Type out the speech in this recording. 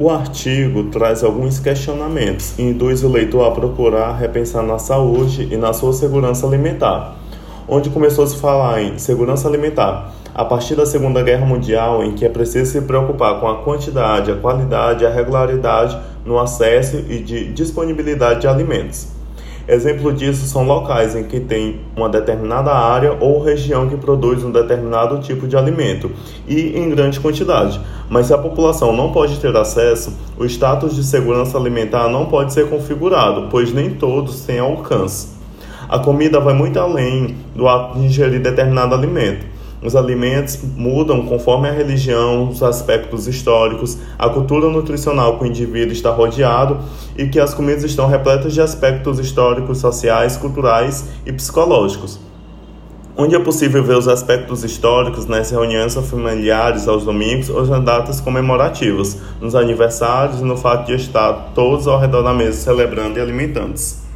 O artigo traz alguns questionamentos e induz o leitor a procurar repensar na saúde e na sua segurança alimentar, onde começou a se falar em segurança alimentar a partir da Segunda Guerra Mundial, em que é preciso se preocupar com a quantidade, a qualidade e a regularidade no acesso e de disponibilidade de alimentos. Exemplo disso são locais em que tem uma determinada área ou região que produz um determinado tipo de alimento e em grande quantidade. Mas se a população não pode ter acesso, o status de segurança alimentar não pode ser configurado, pois nem todos têm alcance. A comida vai muito além do ato de ingerir determinado alimento. Os alimentos mudam conforme a religião, os aspectos históricos, a cultura nutricional que o indivíduo está rodeado e que as comidas estão repletas de aspectos históricos, sociais, culturais e psicológicos. Onde é possível ver os aspectos históricos nas reuniões familiares aos domingos ou nas datas comemorativas, nos aniversários e no fato de estar todos ao redor da mesa celebrando e alimentando-se.